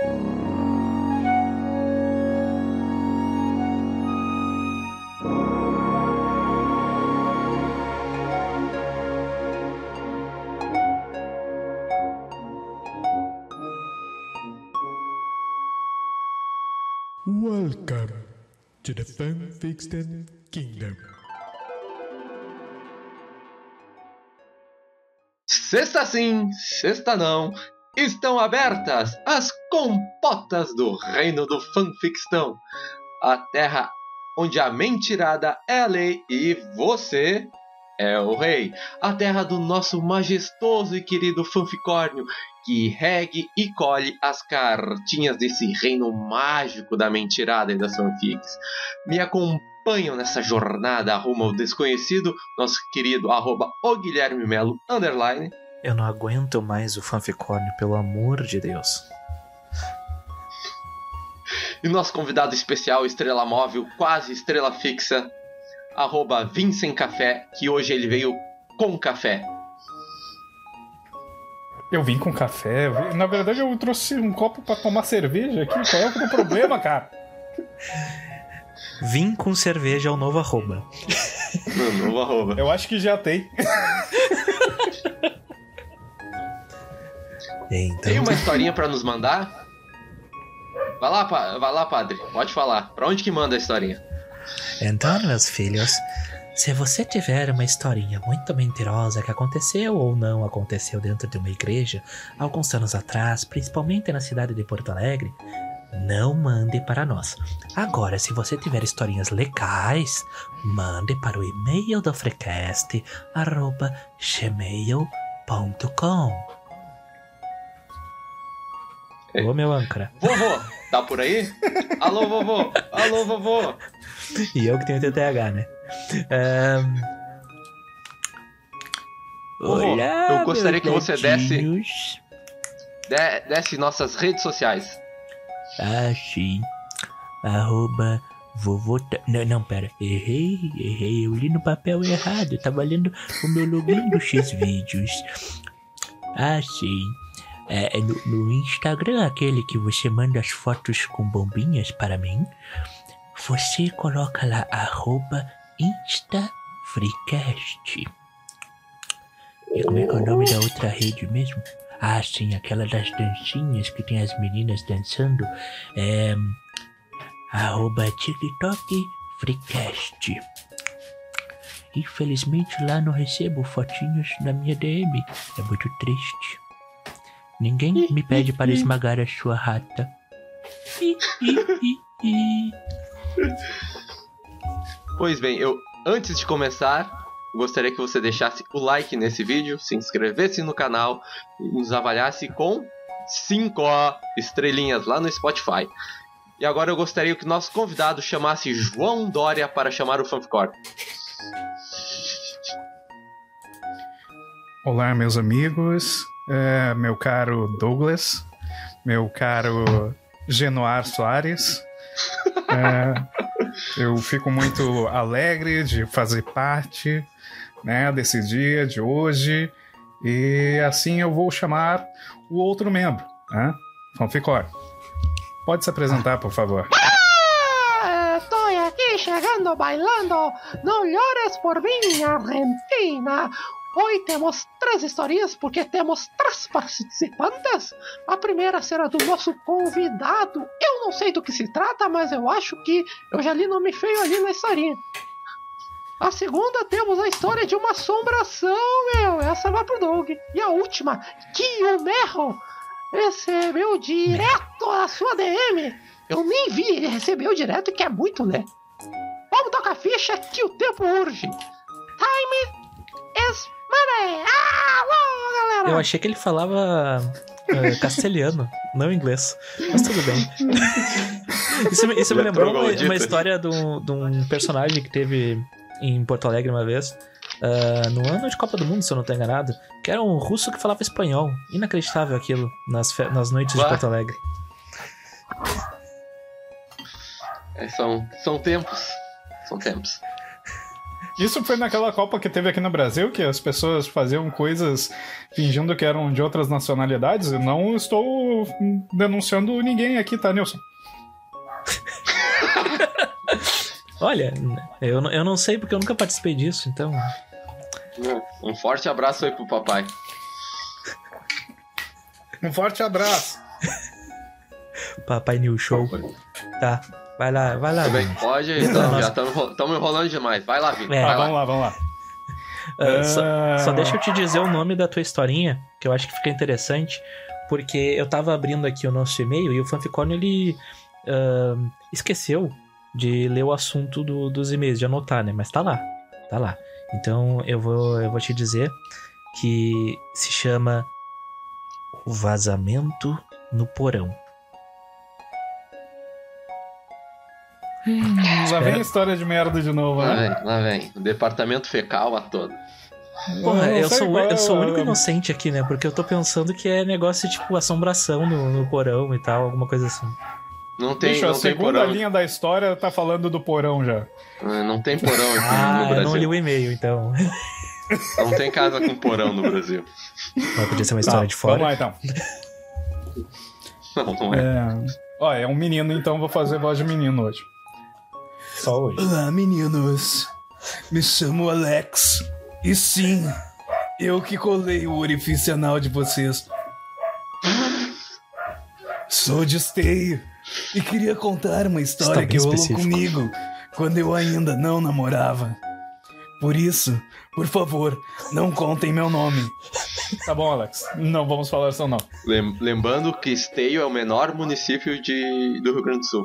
Welcome to the Fanfiction Kingdom. Sexta sim, sexta não. Estão abertas as compotas do reino do fanfictão. A terra onde a mentirada é a lei e você é o rei. A terra do nosso majestoso e querido fanficórnio que regue e colhe as cartinhas desse reino mágico da mentirada e das fanfics. Me acompanham nessa jornada rumo ao desconhecido, nosso querido arroba o Guilherme Melo underline. Eu não aguento mais o fanficórnio, pelo amor de Deus. E nosso convidado especial, estrela móvel, quase estrela fixa, arroba Vincent Café, que hoje ele veio com café. Eu vim com café. vim- Na verdade, eu trouxe um copo pra tomar cerveja aqui. Qual é o problema, cara? Vim com cerveja ao novo arroba. No novo arroba. Eu acho que já tem. Então, Tem uma historinha pra nos mandar? Vai lá, vai lá, padre. Pode falar. Pra onde que manda a historinha? então, meus filhos, se você tiver uma historinha muito mentirosa que aconteceu ou não aconteceu dentro de uma igreja alguns anos atrás, principalmente na cidade de Porto Alegre, não mande para nós. Agora, se você tiver historinhas legais, mande para o e-mail do Freecast, arroba gmail.com. Ô, meu âncora. Vovô, tá por aí? Alô, vovô. Alô, vovô. E eu que tenho TTH, né? Ahn. Vovô, eu gostaria que você desse- netinhos. De- desce nossas redes sociais. Ah, sim. Arroba vovô. Ta- Não, não, pera. Errei, errei. Eu li no papel errado. Eu tava lendo o meu login do X-Vídeos. Ah, sim. É, é no, no Instagram, aquele que você manda as fotos com bombinhas para mim. Você coloca lá arroba InstaFreecast. E como é que é o nome da outra rede mesmo? Ah, sim, aquela das dancinhas que tem as meninas dançando. É. Arroba TikTok Freecast. Infelizmente lá não recebo fotinhos na minha DM. É muito triste. Ninguém me pede para esmagar a sua rata. Ih, ih, ih, ih. Pois bem, eu antes de começar, gostaria que você deixasse o like nesse vídeo, se inscrevesse no canal e nos avaliasse com 5 estrelinhas lá no Spotify. E agora eu gostaria que o nosso convidado chamasse João Dória para chamar o Fanficor. Olá, meus amigos. É, meu caro Douglas. Meu caro Genoar Soares. É, eu fico muito alegre de fazer parte né, desse dia de hoje. E assim eu vou chamar o outro membro, né? Fanficor. Pode se apresentar, por favor. Ah, Estoy aquí llegando bailando. No llores por mí, Argentina. Hoy temos três historinhas porque temos três participantes. A primeira será do nosso convidado. Eu não sei do que se trata, mas eu acho que eu já li nome feio ali na historinha. A segunda temos a história de uma assombração, meu. Essa vai pro Doug. E a última, que o Merro recebeu direto da sua DM. Eu nem vi, ele recebeu direto, que é muito, né? Vamos tocar a ficha que o tempo urge. Time is money. Ah, uau, galera. Eu achei que ele falava eh, castelhano, não inglês. Mas tudo bem. Isso, me- isso me é lembrou uma, uma história de um, de um personagem que teve em Porto Alegre uma vez. ah, no ano de Copa do Mundo, se eu não estou enganado. Que era um russo que falava espanhol. Inacreditável aquilo nas, nas noites de Bah. Porto Alegre. É, são, são tempos. São tempos. Isso foi naquela Copa que teve aqui no Brasil, que as pessoas faziam coisas fingindo que eram de outras nacionalidades. Eu não estou denunciando ninguém aqui, tá, Nilson? Olha, eu, não- eu não sei porque eu nunca participei disso, então. Um forte abraço aí pro papai. Um forte abraço. Papai New Show. Tá. Vai lá, vai lá. Tudo bem, Vini. pode. Então, já estamos enrolando demais. Vai lá, Vini. É. Tá, Vai vamos lá. lá, vamos lá. Ah, só, Ah. só deixa eu te dizer o nome da tua historinha, que eu acho que fica interessante, porque eu tava abrindo aqui o nosso e-mail e o Fanficon ele ah, esqueceu de ler o assunto do- dos e-mails, de anotar, né? Mas tá lá, tá lá. Então eu vou, eu vou te dizer que se chama O Vazamento no Porão. Lá vem a história de merda de novo, Lá né? vem, lá vem. O departamento fecal a todo. Porra, eu sei sou, é eu sou o a- único inocente aqui, né? Porque eu tô pensando que é negócio tipo assombração no, no porão e tal, alguma coisa assim. Não tem, Bicho, a não tem segunda porão. linha da história tá falando do porão já. Ah, Não tem porão aqui Ah, no eu não li Brasil. o e-mail, então. Não tem casa com porão no Brasil. Mas podia ser uma história Tá, de fora. Vamos lá então. Não, não é. É... Ó, é um menino, então vou fazer voz de menino hoje. Só hoje. Olá, meninos. Me chamo Alex. E sim, eu que colei o orifício anal de vocês. Sou de esteio e queria contar uma história que rolou específico. comigo quando eu ainda não namorava. Por isso, por favor, não contem meu nome. Tá bom, Alex. Não vamos falar isso não. Lem- Lembrando que Esteio é o menor município de, do Rio Grande do Sul.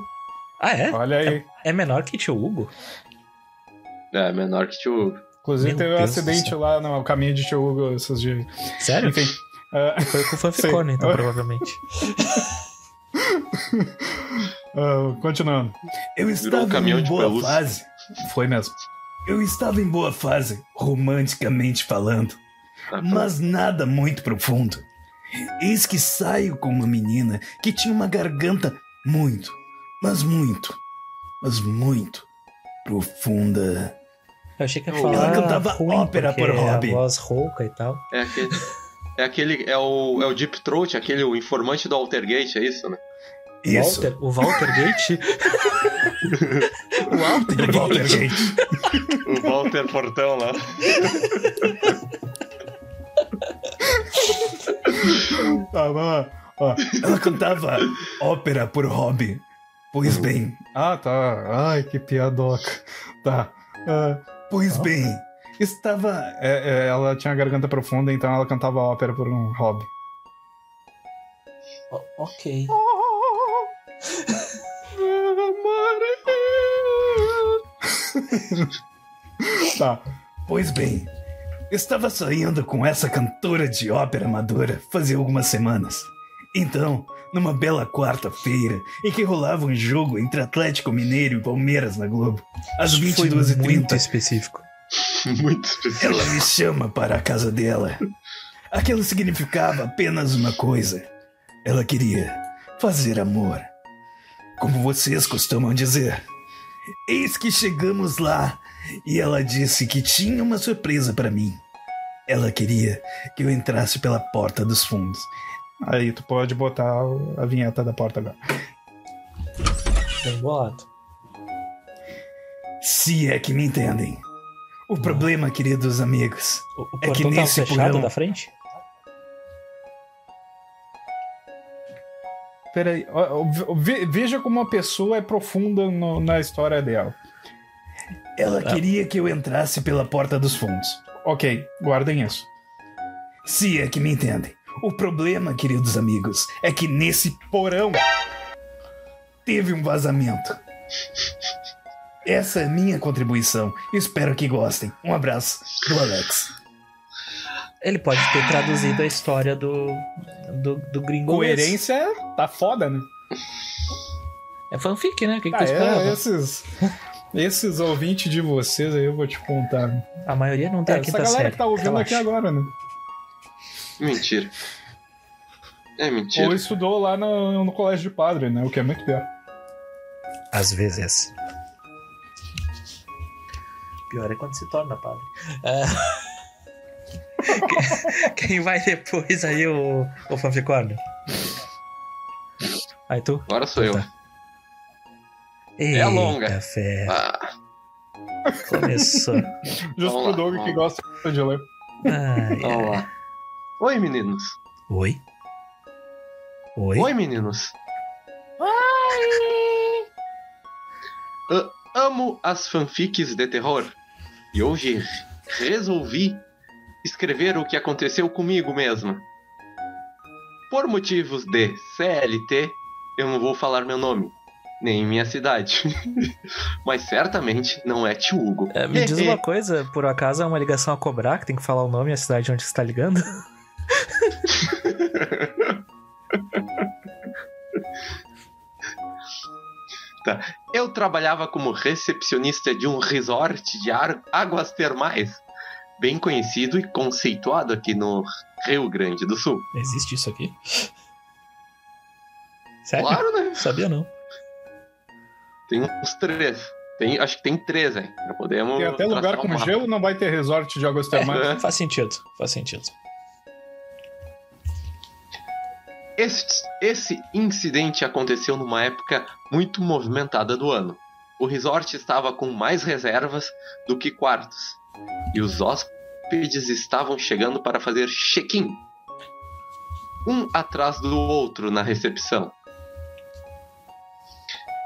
Ah, é? Olha aí. É menor que tio Hugo? É, menor que tio. Inclusive Meu teve um Deus do acidente lá no caminho de Tio Hugo esses dias. Sério? Enfim. é, Foi com o Fanficon, Sim. então, provavelmente. ah, continuando. Eu estava um caminhão em boa pelúcia. fase. Foi mesmo. Eu estava em boa fase, romanticamente falando. Ah, mas nada muito profundo. Eis que saio com uma menina que tinha uma garganta muito, mas muito, mas muito profunda. Eu achei que ia Ela falar. cantava ruim, ópera por hobby. A voz rouca e tal. É aquele. É aquele. É o, é o Deep Throat, aquele o informante do Altergate, é isso, né? Isso, Walter, o Walter Gate? o Walter Walter Gate. Gate. O Walter Portão lá. Lá. Ó. Ela cantava ópera por hobby. Pois bem, Ah, tá. Ai, que piadoca. Tá. Ah, pois bem, estava. é- é, ela tinha garganta profunda, então ela cantava ópera por um hobby. O- ok. Tá. Pois bem, estava saindo com essa cantora de ópera amadora fazia algumas semanas. Então, numa bela quarta-feira, em que rolava um jogo entre Atlético Mineiro e Palmeiras na Globo, às Foi 22h30, muito específico. Muito específico. ela me chama para a casa dela. Aquilo significava apenas uma coisa. Ela queria fazer amor. Como vocês costumam dizer. Eis que chegamos lá e ela disse que tinha uma surpresa para mim. Ela queria que eu entrasse pela porta dos fundos. Aí tu pode botar a vinheta da porta agora. Bem bolado. Se é que me entendem. O problema, queridos amigos, O, o É que tava nesse fechado porão- da frente? Peraí, veja como a pessoa é profunda no- na história dela. ela queria que eu entrasse pela porta dos fundos. Ok, guardem isso. Se é que me entendem. O problema, queridos amigos, é que nesse porão teve um vazamento. Essa é minha contribuição. Espero que gostem. Um abraço do Alex. Ele pode ter traduzido a história do, do, do gringo. Coerência tá foda, né? É fanfic, né? O que, que Ah, tu esperava? é, esses, esses ouvintes de vocês aí eu vou te contar. A maioria não tem É, a essa galera série. que tá ouvindo Relaxa. aqui agora, né? Mentira. É mentira. Ou estudou lá no, no colégio de padre, né? O que é muito pior. Às vezes. Pior é quando se torna padre. Ah, quem- vai depois aí, o, o fanficórnio? Aí tu? Agora sou eu. Tá. É longa. Eita, fé. Ah, Começou. Justo Vamos pro Doug que vamos. gosta de ler. Ai, vamos ai. lá. Oi, meninos. Oi? Oi? Oi, meninos. A- amo as fanfics de terror. E hoje resolvi escrever o que aconteceu comigo mesmo. Por motivos de CLT, eu não vou falar meu nome, nem minha cidade. Mas certamente não é tio Hugo. É, me diz uma coisa, por acaso é uma ligação a cobrar, que tem que falar o nome e a cidade onde você tá ligando? Eu trabalhava como recepcionista de um resort de águas termais, bem conhecido e conceituado aqui no Rio Grande do Sul. Existe isso aqui? Sério? Claro, né? Sabia não. Tem uns três. Tem, acho que tem três, hein? Já podemos. Tem até lugar um com mapa. gelo, não vai ter resort de águas termais. É. Faz sentido, faz sentido. Esse, esse incidente aconteceu numa época muito movimentada do ano. O resort estava com mais reservas do que quartos. E os hóspedes estavam chegando para fazer check-in. Um atrás do outro na recepção.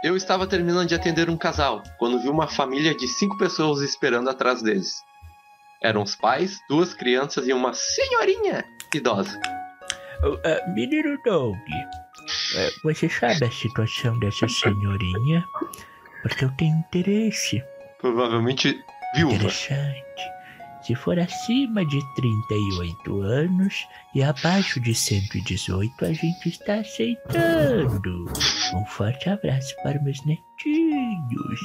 Eu estava terminando de atender um casal quando vi uma família de cinco pessoas esperando atrás deles. Eram os pais, duas crianças e uma senhorinha idosa. Ah, menino Doug, eh, você sabe a situação dessa senhorinha? Porque eu tenho interesse. Provavelmente viúva. Interessante. Se for acima de 38 anos e abaixo de 118, a gente está aceitando. Um forte abraço para meus netinhos.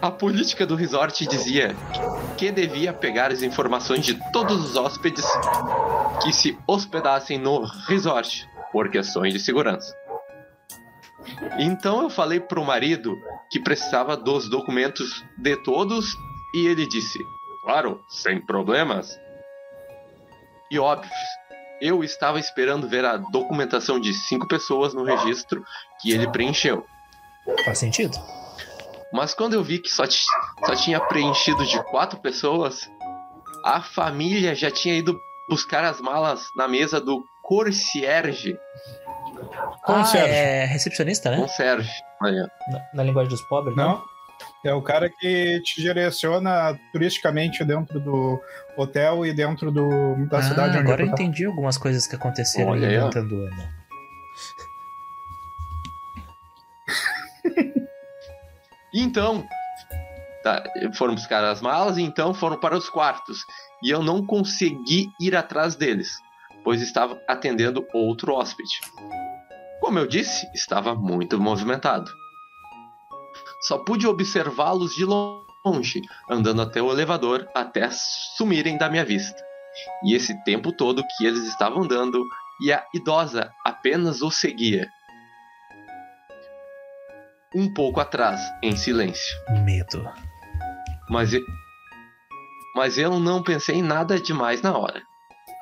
A política do resort dizia que devia pegar as informações de todos os hóspedes que se hospedassem no resort por questões de segurança. Então eu falei pro marido que precisava dos documentos de todos e ele disse: "Claro, sem problemas". E óbvio, eu estava esperando ver a documentação de cinco pessoas no registro que ele preencheu. Faz sentido? Mas quando eu vi que só, só tinha preenchido de quatro pessoas, a família já tinha ido buscar as malas na mesa do concierge. Concierge. Ah, é recepcionista, né? Concierge. Olha. Na, na linguagem dos pobres, Não? É o cara que te direciona turisticamente dentro do hotel e dentro do, da Ah, cidade onde agora eu tá. entendi algumas coisas que aconteceram Olha em aí, ó. Montanduana. Então, tá, foram buscar as malas e então foram para os quartos. E eu não consegui ir atrás deles, pois estava atendendo outro hóspede. Como eu disse, estava muito movimentado. Só pude observá-los de longe, andando até o elevador até sumirem da minha vista. E esse tempo todo que eles estavam andando, e a idosa apenas os seguia. Um pouco atrás, em silêncio. Medo. Mas, e- mas eu não pensei em nada demais na hora.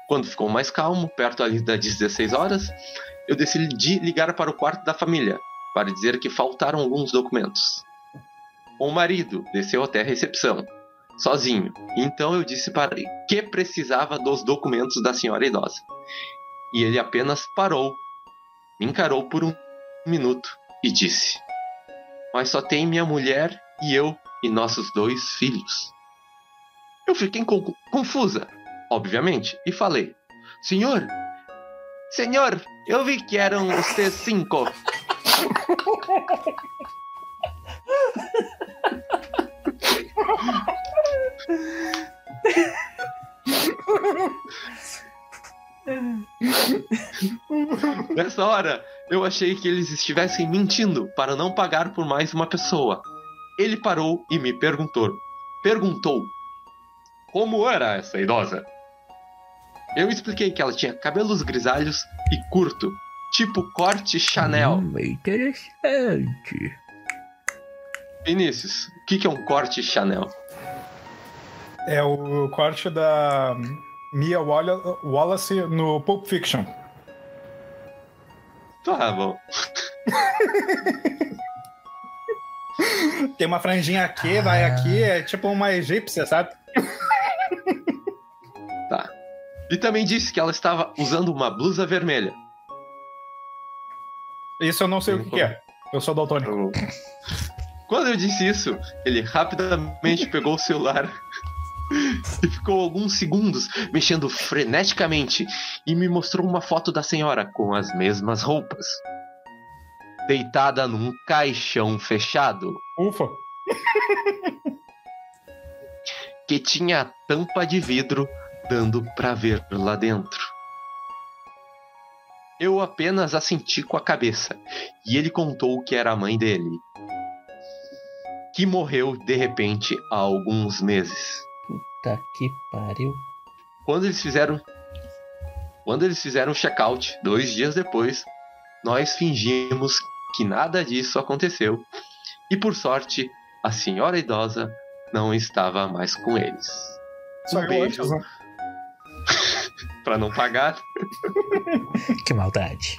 Quando ficou mais calmo, perto ali das 16 horas, eu decidi ligar para o quarto da família para dizer que faltaram alguns documentos. O marido desceu até a recepção, sozinho. Então eu disse para ele que precisava dos documentos da senhora idosa. E ele apenas parou, me encarou por um minuto e disse: Mas só tem minha mulher e eu e nossos dois filhos. Eu fiquei con- confusa, obviamente, e falei: Senhor, senhor, eu vi que eram vocês cinco. Nessa hora, eu achei que eles estivessem mentindo para não pagar por mais uma pessoa. Ele parou e me perguntou. Perguntou: Como era essa idosa? Eu expliquei que ela tinha cabelos grisalhos e curto, tipo corte Chanel. Hum, interessante. Vinícius, o que, que é um corte Chanel? É o corte da Mia Walla- Wallace no Pulp Fiction. Tá bom. Tem uma franjinha aqui, vai aqui, é tipo uma egípcia, sabe? E também disse que ela estava usando uma blusa vermelha. Isso eu não sei o que, que é. Eu sou daltônico. Quando eu disse isso, ele rapidamente pegou o celular e ficou alguns segundos mexendo freneticamente e me mostrou uma foto da senhora com as mesmas roupas. Deitada num caixão fechado Ufa. que tinha a tampa de vidro dando pra ver lá dentro. Eu apenas assenti com a cabeça e ele contou que era a mãe dele, que morreu de repente há alguns meses. Puta que pariu. Quando eles fizeram quando eles fizeram o check-out dois dias depois, nós fingimos que nada disso aconteceu e por sorte a senhora idosa não estava mais com eles. Só Um beijo. antes, né? Pra não pagar, Que maldade.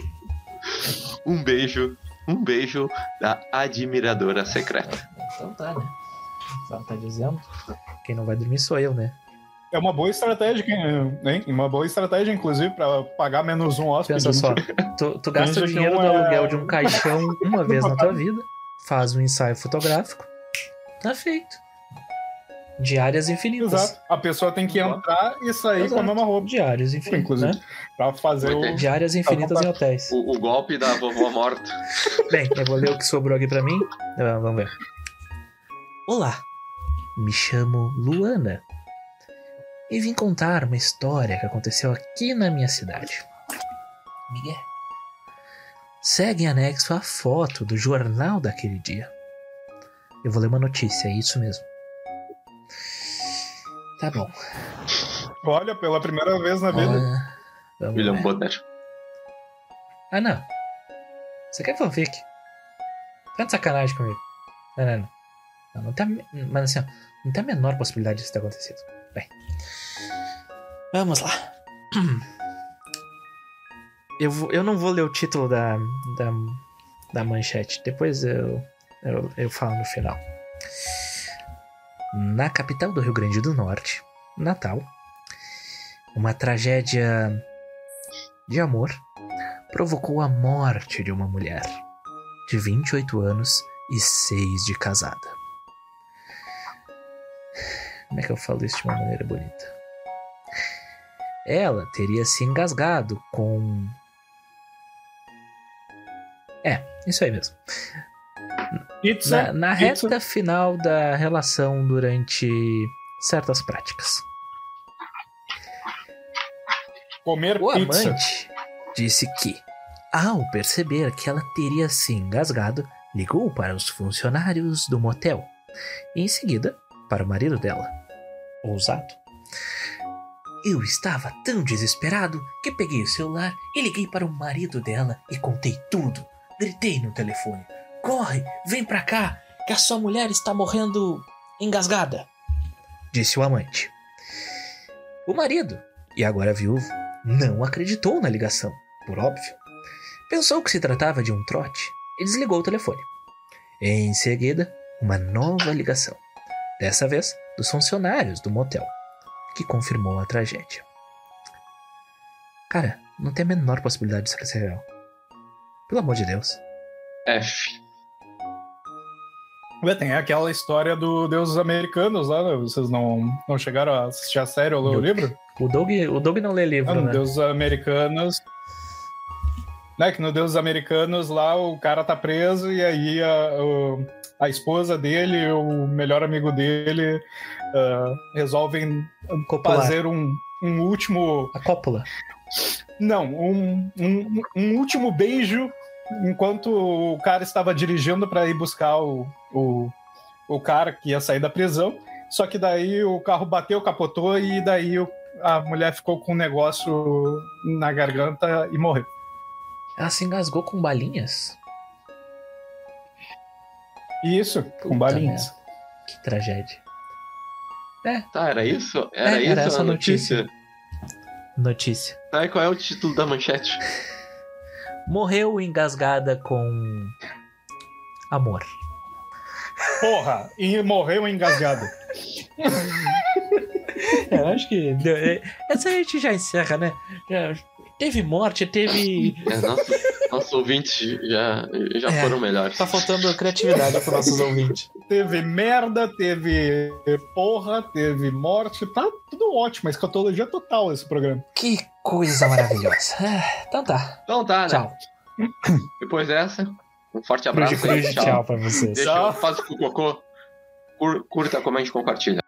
um beijo, um beijo da admiradora secreta. Então tá, né? Ela tá dizendo. Quem não vai dormir sou eu, né? É uma boa estratégia, hein? Uma boa estratégia, inclusive, pra pagar menos um hóspede. Pensa só, tu, tu gasta o dinheiro do é- aluguel de um caixão uma vez na tua vida, faz um ensaio fotográfico, tá feito. Diárias infinitas. Exato. A pessoa tem que entrar e sair com a Exato. mesma roupa. Diárias infinitas. Inclusive. Né? Pra fazer o. Diárias infinitas em hotéis. O, o golpe da vovó morta. Bem, eu vou ler o que sobrou aqui pra mim. Ah, Vamos ver. Olá, me chamo Luana e vim contar uma história que aconteceu aqui na minha cidade. Miguel. Segue em anexo a foto do jornal daquele dia. Eu vou ler uma notícia, é isso mesmo. Tá bom. Olha, pela primeira vez na vida. Vamos William. Bonner. Ah, não. Você quer fanfic? Tá de sacanagem comigo. Não, não, não. Não, tem, mas assim, ó, não tem a menor possibilidade disso ter acontecido. Bem. Vamos lá. Eu, eu não vou ler o título da, da, da manchete. Depois eu, eu, eu falo no final. Na capital do Rio Grande do Norte, Natal, uma tragédia de amor provocou a morte de uma mulher de 28 anos e 6 de casada. Como é que eu falo isso de uma maneira bonita? Ela teria se engasgado com. É, isso aí mesmo. Na, na reta final da relação durante certas práticas. Comer O pizza. amante disse que, ao perceber que ela teria se engasgado, ligou para os funcionários do motel e, em seguida, para o marido dela. Ousado. Eu estava tão desesperado que peguei o celular e liguei para o marido dela e contei tudo. Gritei no telefone: Corre, vem pra cá, que a sua mulher está morrendo engasgada. Disse o amante. O marido, e agora viúvo, não acreditou na ligação, por óbvio. Pensou que se tratava de um trote e desligou o telefone. Em seguida, uma nova ligação. Dessa vez, dos funcionários do motel, que confirmou a tragédia. Cara, não tem a menor possibilidade disso ser real. Pelo amor de Deus. F. Ué, Tem aquela história do Deuses Americanos lá, né? Vocês não, não chegaram a assistir a série ou ler o livro? O Doug, o Doug não lê livro, Ah, no né? Deuses Americanos. Né, que no Deuses Americanos lá o cara tá preso e aí a, o- a esposa dele e o melhor amigo dele ah, resolvem Copular. fazer um, um último. A cópula. Não, um, um, um último beijo enquanto o cara estava dirigindo para ir buscar o, o, o cara que ia sair da prisão. Só que daí o carro bateu, capotou e daí o- a mulher ficou com um negócio na garganta e morreu. Ela se engasgou com balinhas? Isso, com Puta balinhas. Que tragédia. Tá, era isso? Era É, isso era essa notícia. notícia? Notícia. Tá, e qual é o título da manchete? Morreu engasgada com. Amor. Porra, e morreu engasgado. É, eu acho que. deu- é, Essa a gente já encerra, né? Já teve morte, teve. É, nossos, nossos ouvintes já, já É. foram melhores. Tá faltando criatividade para nossos ouvintes. Teve merda, teve porra, teve morte. Tá tudo ótimo, a escatologia total esse programa. Que coisa maravilhosa. Ah, Então tá. Então tá, né? Tchau. Depois dessa, um forte abraço Cruz, aí. cruz, Tchau. tchau pra vocês. Deixa eu fazer o cocô. Cur- Curta, comente, compartilha.